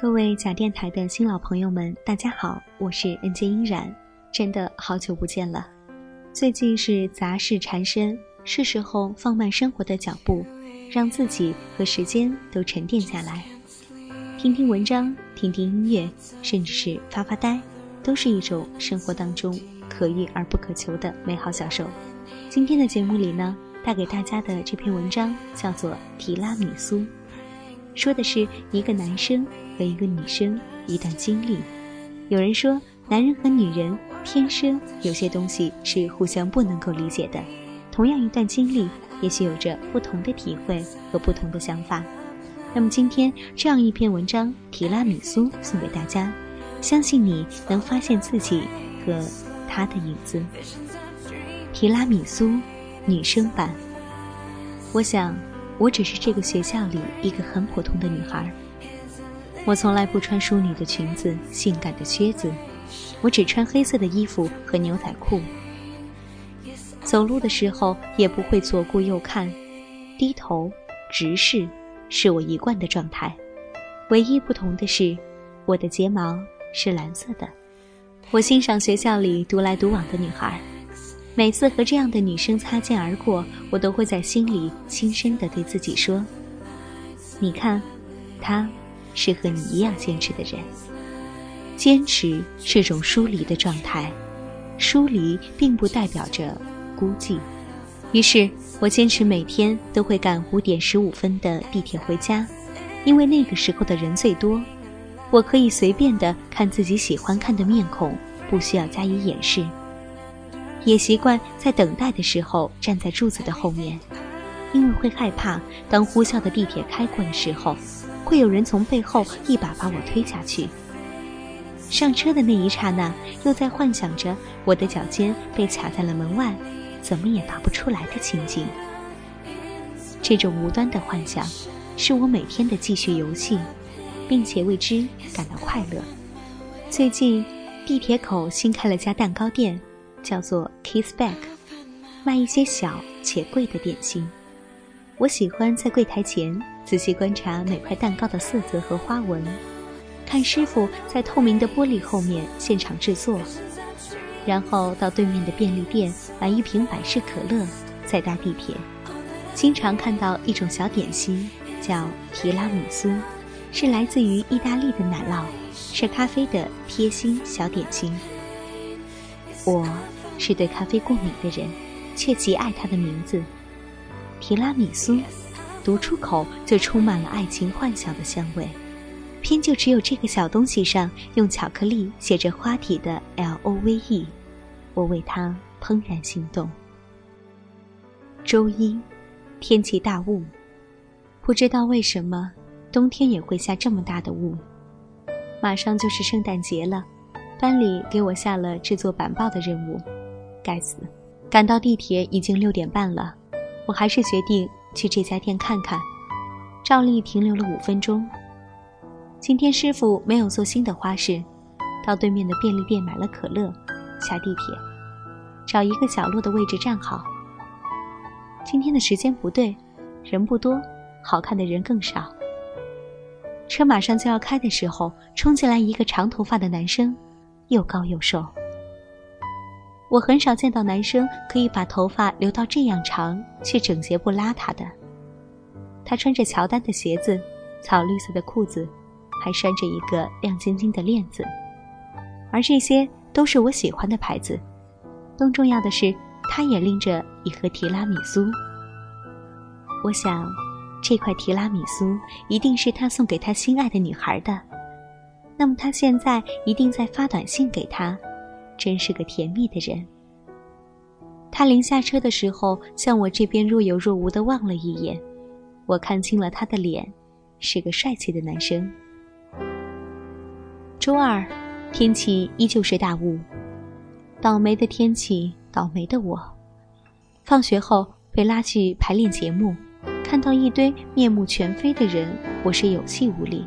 各位假电台的新老朋友们，大家好，我是人间音染，真的好久不见了。最近是杂事缠身，是时候放慢生活的脚步，让自己和时间都沉淀下来，听听文章，听听音乐，甚至是发发呆，都是一种生活当中可遇而不可求的美好享受。今天的节目里呢，带给大家的这篇文章叫做《提拉米苏》。说的是一个男生和一个女生一段经历。有人说，男人和女人天生有些东西是互相不能够理解的。同样一段经历，也许有着不同的体会和不同的想法。那么今天这样一篇文章《提拉米苏》送给大家，相信你能发现自己和他的影子。提拉米苏，女生版。我想。我只是这个学校里一个很普通的女孩。我从来不穿淑女的裙子、性感的靴子，我只穿黑色的衣服和牛仔裤。走路的时候也不会左顾右看，低头直视是我一贯的状态。唯一不同的是，我的睫毛是蓝色的。我欣赏学校里独来独往的女孩。每次和这样的女生擦肩而过，我都会在心里轻声地对自己说：“你看，她是和你一样坚持的人。坚持是种疏离的状态，疏离并不代表着孤寂。于是我坚持每天都会赶五点十五分的地铁回家，因为那个时候的人最多，我可以随便的看自己喜欢看的面孔，不需要加以掩饰。”也习惯在等待的时候站在柱子的后面，因为会害怕当呼啸的地铁开过的时候，会有人从背后一把把我推下去。上车的那一刹那，又在幻想着我的脚尖被卡在了门外，怎么也拔不出来的情景。这种无端的幻想，是我每天的继续游戏，并且为之感到快乐。最近，地铁口新开了家蛋糕店。叫做 Kiss Back，卖一些小且贵的点心。我喜欢在柜台前仔细观察每块蛋糕的色泽和花纹，看师傅在透明的玻璃后面现场制作，然后到对面的便利店买一瓶百事可乐，再搭地铁。经常看到一种小点心，叫提拉米苏，是来自于意大利的奶酪，是咖啡的贴心小点心。我是对咖啡过敏的人，却极爱它的名字——提拉米苏。读出口就充满了爱情幻想的香味，偏就只有这个小东西上用巧克力写着花体的 L O V E，我为它怦然心动。周一，天气大雾，不知道为什么冬天也会下这么大的雾。马上就是圣诞节了。班里给我下了制作板报的任务，该死！赶到地铁已经六点半了，我还是决定去这家店看看。照例停留了五分钟。今天师傅没有做新的花式，到对面的便利店买了可乐，下地铁，找一个角落的位置站好。今天的时间不对，人不多，好看的人更少。车马上就要开的时候，冲进来一个长头发的男生。又高又瘦，我很少见到男生可以把头发留到这样长却整洁不邋遢的。他穿着乔丹的鞋子，草绿色的裤子，还拴着一个亮晶晶的链子，而这些都是我喜欢的牌子。更重要的是，他也拎着一盒提拉米苏。我想，这块提拉米苏一定是他送给他心爱的女孩的。那么他现在一定在发短信给他，真是个甜蜜的人。他临下车的时候，向我这边若有若无的望了一眼，我看清了他的脸，是个帅气的男生。周二，天气依旧是大雾，倒霉的天气，倒霉的我。放学后被拉去排练节目，看到一堆面目全非的人，我是有气无力。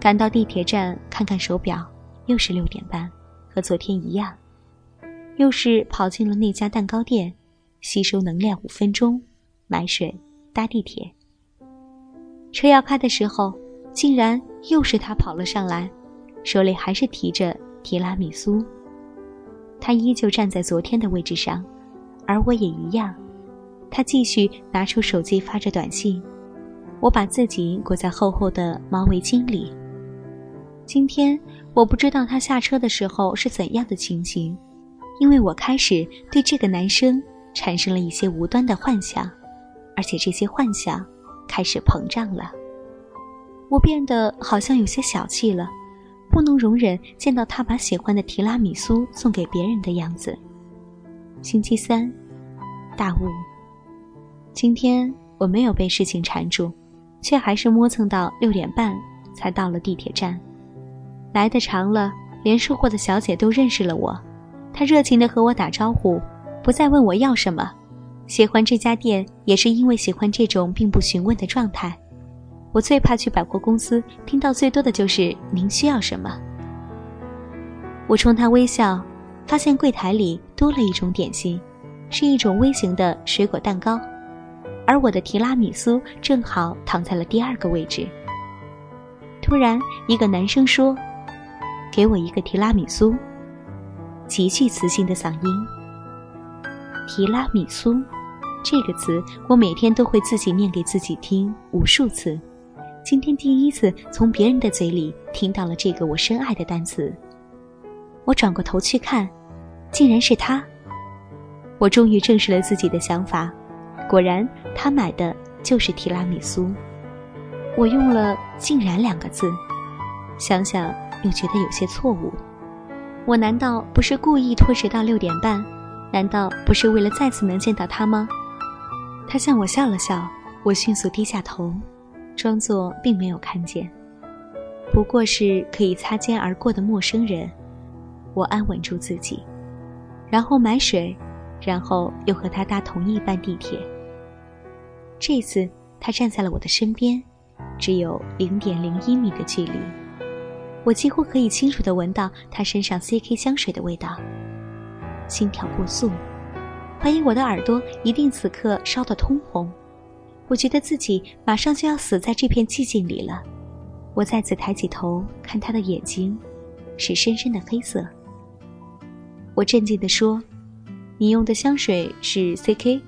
赶到地铁站，看看手表，又是六点半，和昨天一样。又是跑进了那家蛋糕店，吸收能量五分钟，买水，搭地铁。车要开的时候，竟然又是他跑了上来，手里还是提着提拉米苏。他依旧站在昨天的位置上，而我也一样。他继续拿出手机发着短信，我把自己裹在厚厚的毛围巾里。今天我不知道他下车的时候是怎样的情形。因为我开始对这个男生产生了一些无端的幻想，而且这些幻想开始膨胀了。我变得好像有些小气了，不能容忍见到他把喜欢的提拉米苏送给别人的样子。星期三，大雾。今天我没有被事情缠住，却还是磨蹭到六点半才到了地铁站。来的长了，连售货的小姐都认识了我。她热情地和我打招呼，不再问我要什么。喜欢这家店，也是因为喜欢这种并不询问的状态。我最怕去百货公司，听到最多的就是“您需要什么”。我冲他微笑，发现柜台里多了一种点心，是一种微型的水果蛋糕，而我的提拉米苏正好躺在了第二个位置。突然，一个男生说：“给我一个提拉米苏。”极具磁性的嗓音。提拉米苏，这个词我每天都会自己念给自己听无数次。今天第一次从别人的嘴里听到了这个我深爱的单词。我转过头去看，竟然是他。我终于证实了自己的想法，果然他买的就是提拉米苏。我用了“竟然”两个字，想想又觉得有些错误。我难道不是故意拖迟到六点半？难道不是为了再次能见到他吗？他向我笑了笑，我迅速低下头，装作并没有看见。不过是可以擦肩而过的陌生人。我安稳住自己，然后买水，然后又和他搭同一班地铁。这次他站在了我的身边，只有零点零一米的距离。我几乎可以清楚地闻到他身上 CK 香水的味道，心跳过速，怀疑我的耳朵一定此刻烧得通红。我觉得自己马上就要死在这片寂静里了。我再次抬起头看他的眼睛，是深深的黑色。我镇静地说：“你用的香水是 CK。”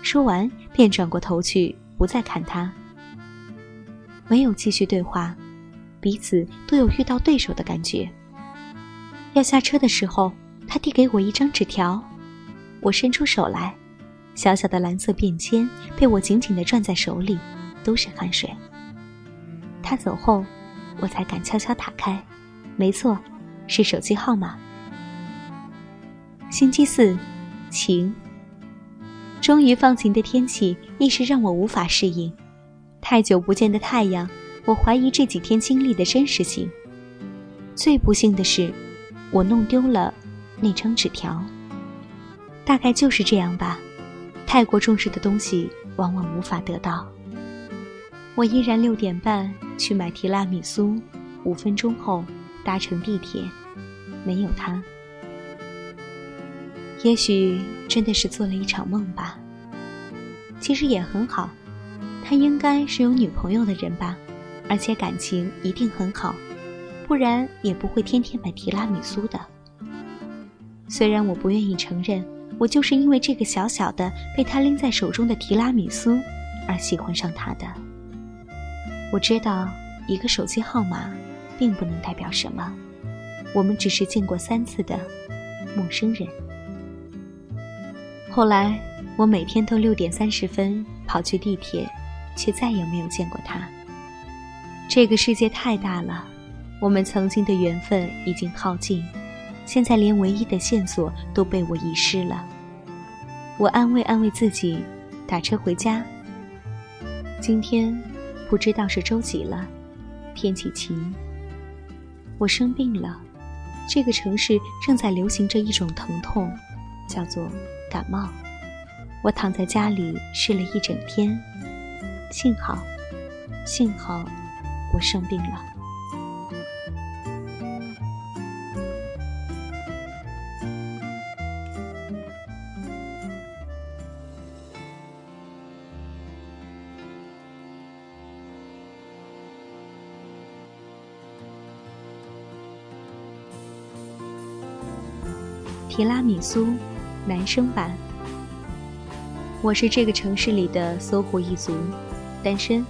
说完便转过头去，不再看他。没有继续对话。彼此都有遇到对手的感觉。要下车的时候，他递给我一张纸条，我伸出手来，小小的蓝色便签被我紧紧地攥在手里，都是汗水。他走后，我才敢悄悄打开，没错，是手机号码。星期四，晴。终于放晴的天气，一时让我无法适应。太久不见的太阳。我怀疑这几天经历的真实性。最不幸的是，我弄丢了那张纸条。大概就是这样吧，太过重视的东西往往无法得到。我依然六点半去买提拉米苏，五分钟后搭乘地铁，没有他。也许真的是做了一场梦吧。其实也很好，他应该是有女朋友的人吧。而且感情一定很好，不然也不会天天买提拉米苏的。虽然我不愿意承认，我就是因为这个小小的被他拎在手中的提拉米苏而喜欢上他的。我知道，一个手机号码并不能代表什么，我们只是见过三次的陌生人。后来，我每天都六点三十分跑去地铁，却再也没有见过他。这个世界太大了，我们曾经的缘分已经耗尽，现在连唯一的线索都被我遗失了。我安慰安慰自己，打车回家。今天不知道是周几了，天气晴。我生病了，这个城市正在流行着一种疼痛，叫做感冒。我躺在家里睡了一整天，幸好，幸好，我生病了。提拉米苏，男生版。我是这个城市里的搜狐一族，单身，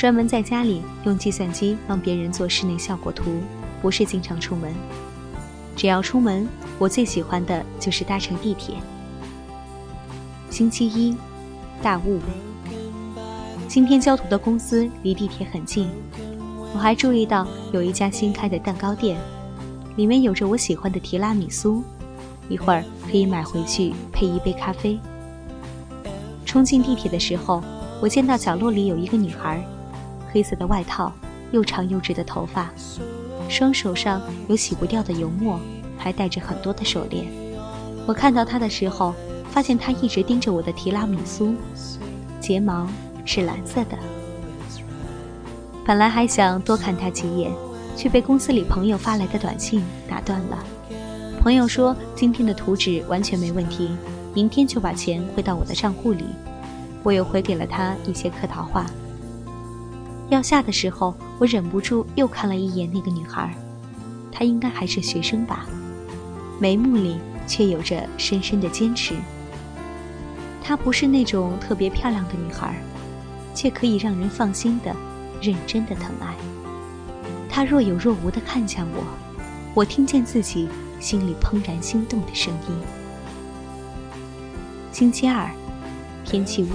专门在家里用计算机帮别人做室内效果图，不是经常出门。只要出门，我最喜欢的就是搭乘地铁。星期一，大雾。今天交图的公司离地铁很近，我还注意到有一家新开的蛋糕店，里面有着我喜欢的提拉米苏，一会儿可以买回去配一杯咖啡。冲进地铁的时候，我见到角落里有一个女孩，黑色的外套，又长又直的头发，双手上有洗不掉的油墨，还戴着很多的手链。我看到他的时候，发现他一直盯着我的提拉米苏，睫毛是蓝色的。本来还想多看他几眼，却被公司里朋友发来的短信打断了。朋友说今天的图纸完全没问题。明天就把钱汇到我的账户里。我又回给了他一些客套话。要下的时候，我忍不住又看了一眼那个女孩，她应该还是学生吧，眉目里却有着深深的坚持。她不是那种特别漂亮的女孩，却可以让人放心的、认真的疼爱。她若有若无的看向我，我听见自己心里怦然心动的声音。星期二，天气雾。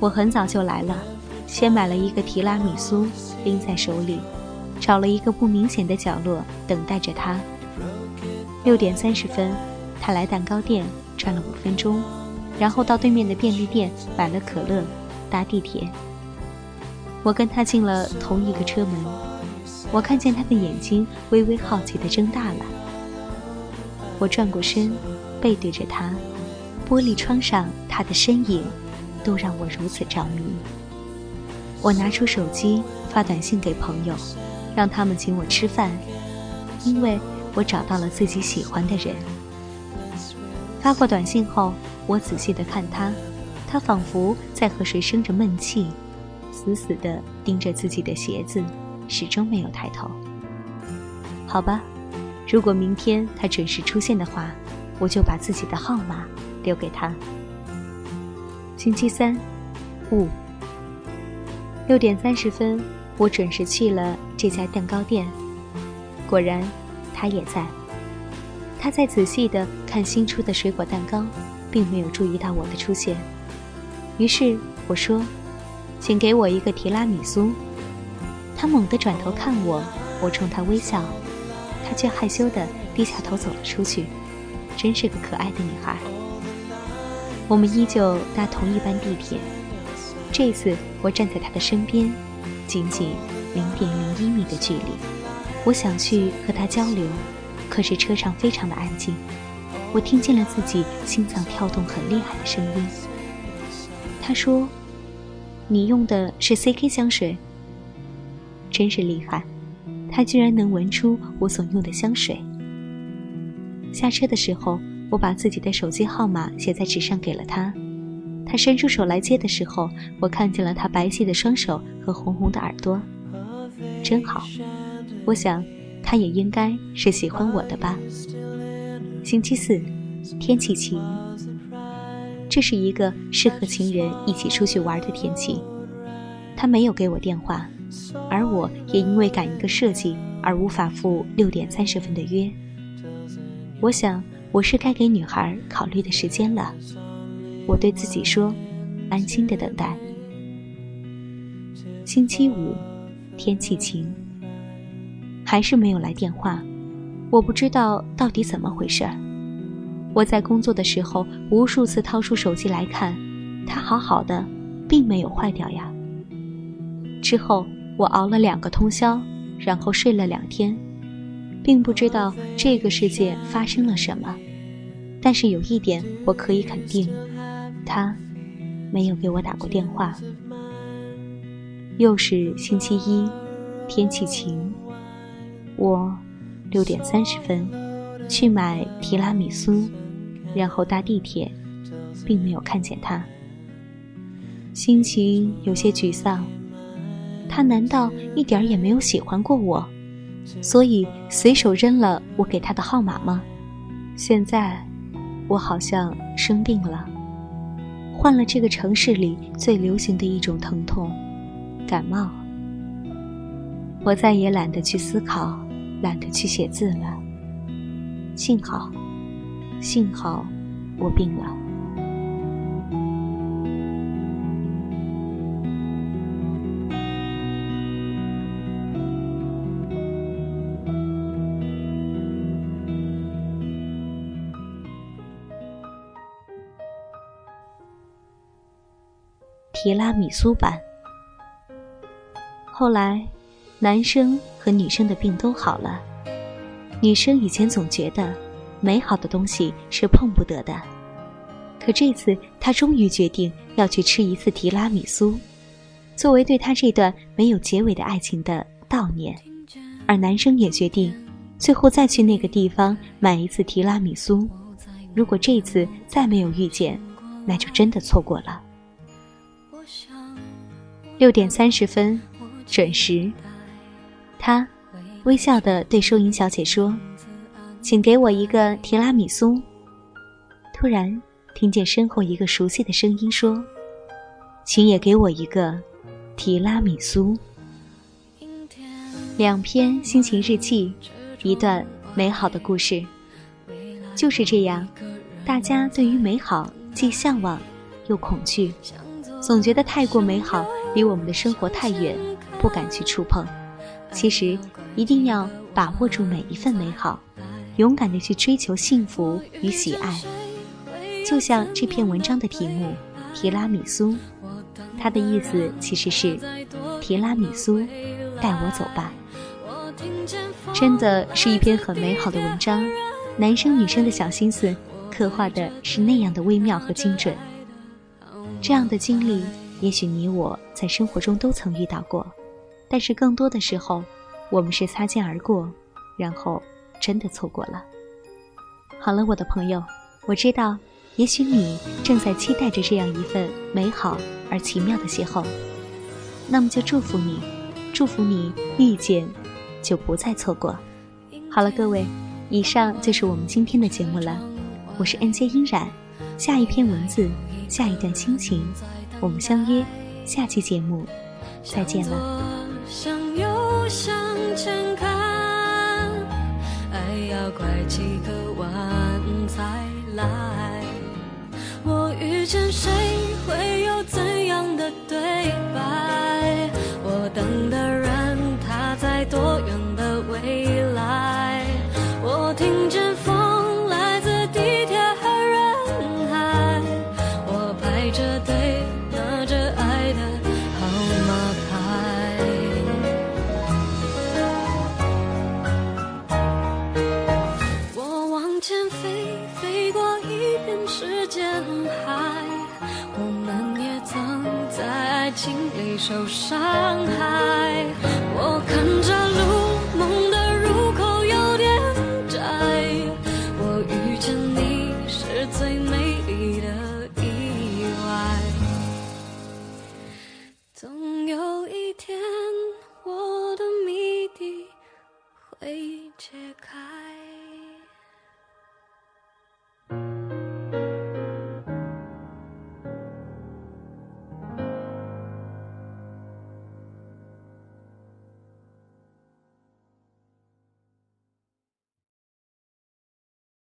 我很早就来了，先买了一个提拉米苏，拎在手里，找了一个不明显的角落等待着他。六点三十分，他来蛋糕店转了五分钟，然后到对面的便利店买了可乐，搭地铁。我跟他进了同一个车门，我看见他的眼睛微微好奇地睁大了。我转过身。背对着他，玻璃窗上他的身影，都让我如此着迷。我拿出手机发短信给朋友，让他们请我吃饭，因为我找到了自己喜欢的人。发过短信后，我仔细地看他，他仿佛在和谁生着闷气，死死地盯着自己的鞋子，始终没有抬头。好吧，如果明天他准时出现的话。我就把自己的号码留给他。星期三，五六点三十分，我准时去了这家蛋糕店。果然，他也在。他在仔细的看新出的水果蛋糕，并没有注意到我的出现。于是我说：“请给我一个提拉米苏。”他猛地转头看我，我冲他微笑，他却害羞的低下头走了出去。真是个可爱的女孩。我们依旧搭同一班地铁，这次我站在他的身边，仅仅零点零一米的距离。我想去和他交流，可是车上非常的安静。我听见了自己心脏跳动很厉害的声音。他说：“你用的是 CK 香水，真是厉害，他居然能闻出我所用的香水。”下车的时候，我把自己的手机号码写在纸上给了他。他伸出手来接的时候，我看见了他白皙的双手和红红的耳朵，真好。我想，他也应该是喜欢我的吧。星期四，天气晴，这是一个适合情人一起出去玩的天气。他没有给我电话，而我也因为赶一个设计而无法赴六点三十分的约。我想，我是该给女孩考虑的时间了。我对自己说：“安心的等待。”星期五，天气晴。还是没有来电话，我不知道到底怎么回事儿。我在工作的时候无数次掏出手机来看，它好好的，并没有坏掉呀。之后我熬了两个通宵，然后睡了两天，并不知道这个世界发生了什么。但是有一点我可以肯定，他没有给我打过电话。又是星期一，天气晴。我六点三十分去买提拉米苏，然后搭地铁，并没有看见他。心情有些沮丧。他难道一点也没有喜欢过我，所以随手扔了我给他的号码吗？现在，我好像生病了，患了这个城市里最流行的一种疼痛——感冒。我再也懒得去思考。懒得去写字了。幸好，幸好，我病了。提拉米苏版。后来。男生和女生的病都好了。女生以前总觉得，美好的东西是碰不得的，可这次她终于决定要去吃一次提拉米苏，作为对她这段没有结尾的爱情的悼念。而男生也决定，最后再去那个地方买一次提拉米苏。如果这次再没有遇见，那就真的错过了。六点三十分，准时。他微笑地对收银小姐说：“请给我一个提拉米苏。”突然听见身后一个熟悉的声音说：“请也给我一个提拉米苏。”两篇心情日记，一段美好的故事，就是这样。大家对于美好既向往又恐惧，总觉得太过美好离我们的生活太远，不敢去触碰。其实，一定要把握住每一份美好，勇敢的去追求幸福与喜爱。就像这篇文章的题目《提拉米苏》，它的意思其实是“提拉米苏，带我走吧”。真的是一篇很美好的文章，男生女生的小心思刻画的是那样的微妙和精准。这样的经历，也许你我在生活中都曾遇到过。但是更多的时候，我们是擦肩而过，然后真的错过了。好了，我的朋友，我知道，也许你正在期待着这样一份美好而奇妙的邂逅。那么就祝福你，祝福你遇见，就不再错过。好了，各位，以上就是我们今天的节目了。我是 N J 音染，下一篇文字，下一段心情，我们相约下期节目，再见了。向右向前看，爱要拐几个弯才来。我遇见谁伤害，